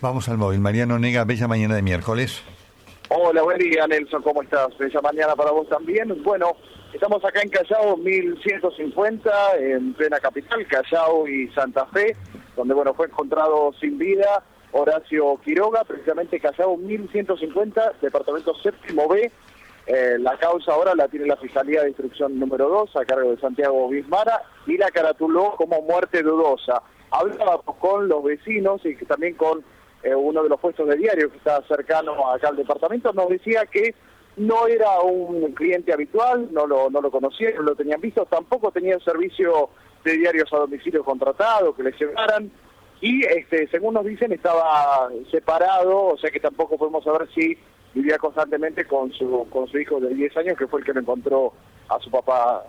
Vamos al móvil. Mariano Nega, bella mañana de miércoles. Hola, buen día Nelson, ¿cómo estás? Bella mañana para vos también. Bueno, estamos acá en Callao 1150, en plena capital, Callao y Santa Fe, donde bueno fue encontrado sin vida Horacio Quiroga, precisamente Callao 1150, departamento séptimo B. Eh, la causa ahora la tiene la Fiscalía de Instrucción número 2 a cargo de Santiago Bismara y la caratuló como muerte dudosa. Hablábamos con los vecinos y también con eh, uno de los puestos de diario que está cercano acá al departamento, nos decía que no era un cliente habitual, no lo, no lo conocían, no lo tenían visto, tampoco tenía servicio de diarios a domicilio contratado, que le llevaran, y este, según nos dicen estaba separado, o sea que tampoco podemos saber si vivía constantemente con su, con su hijo de 10 años, que fue el que lo encontró a su papá.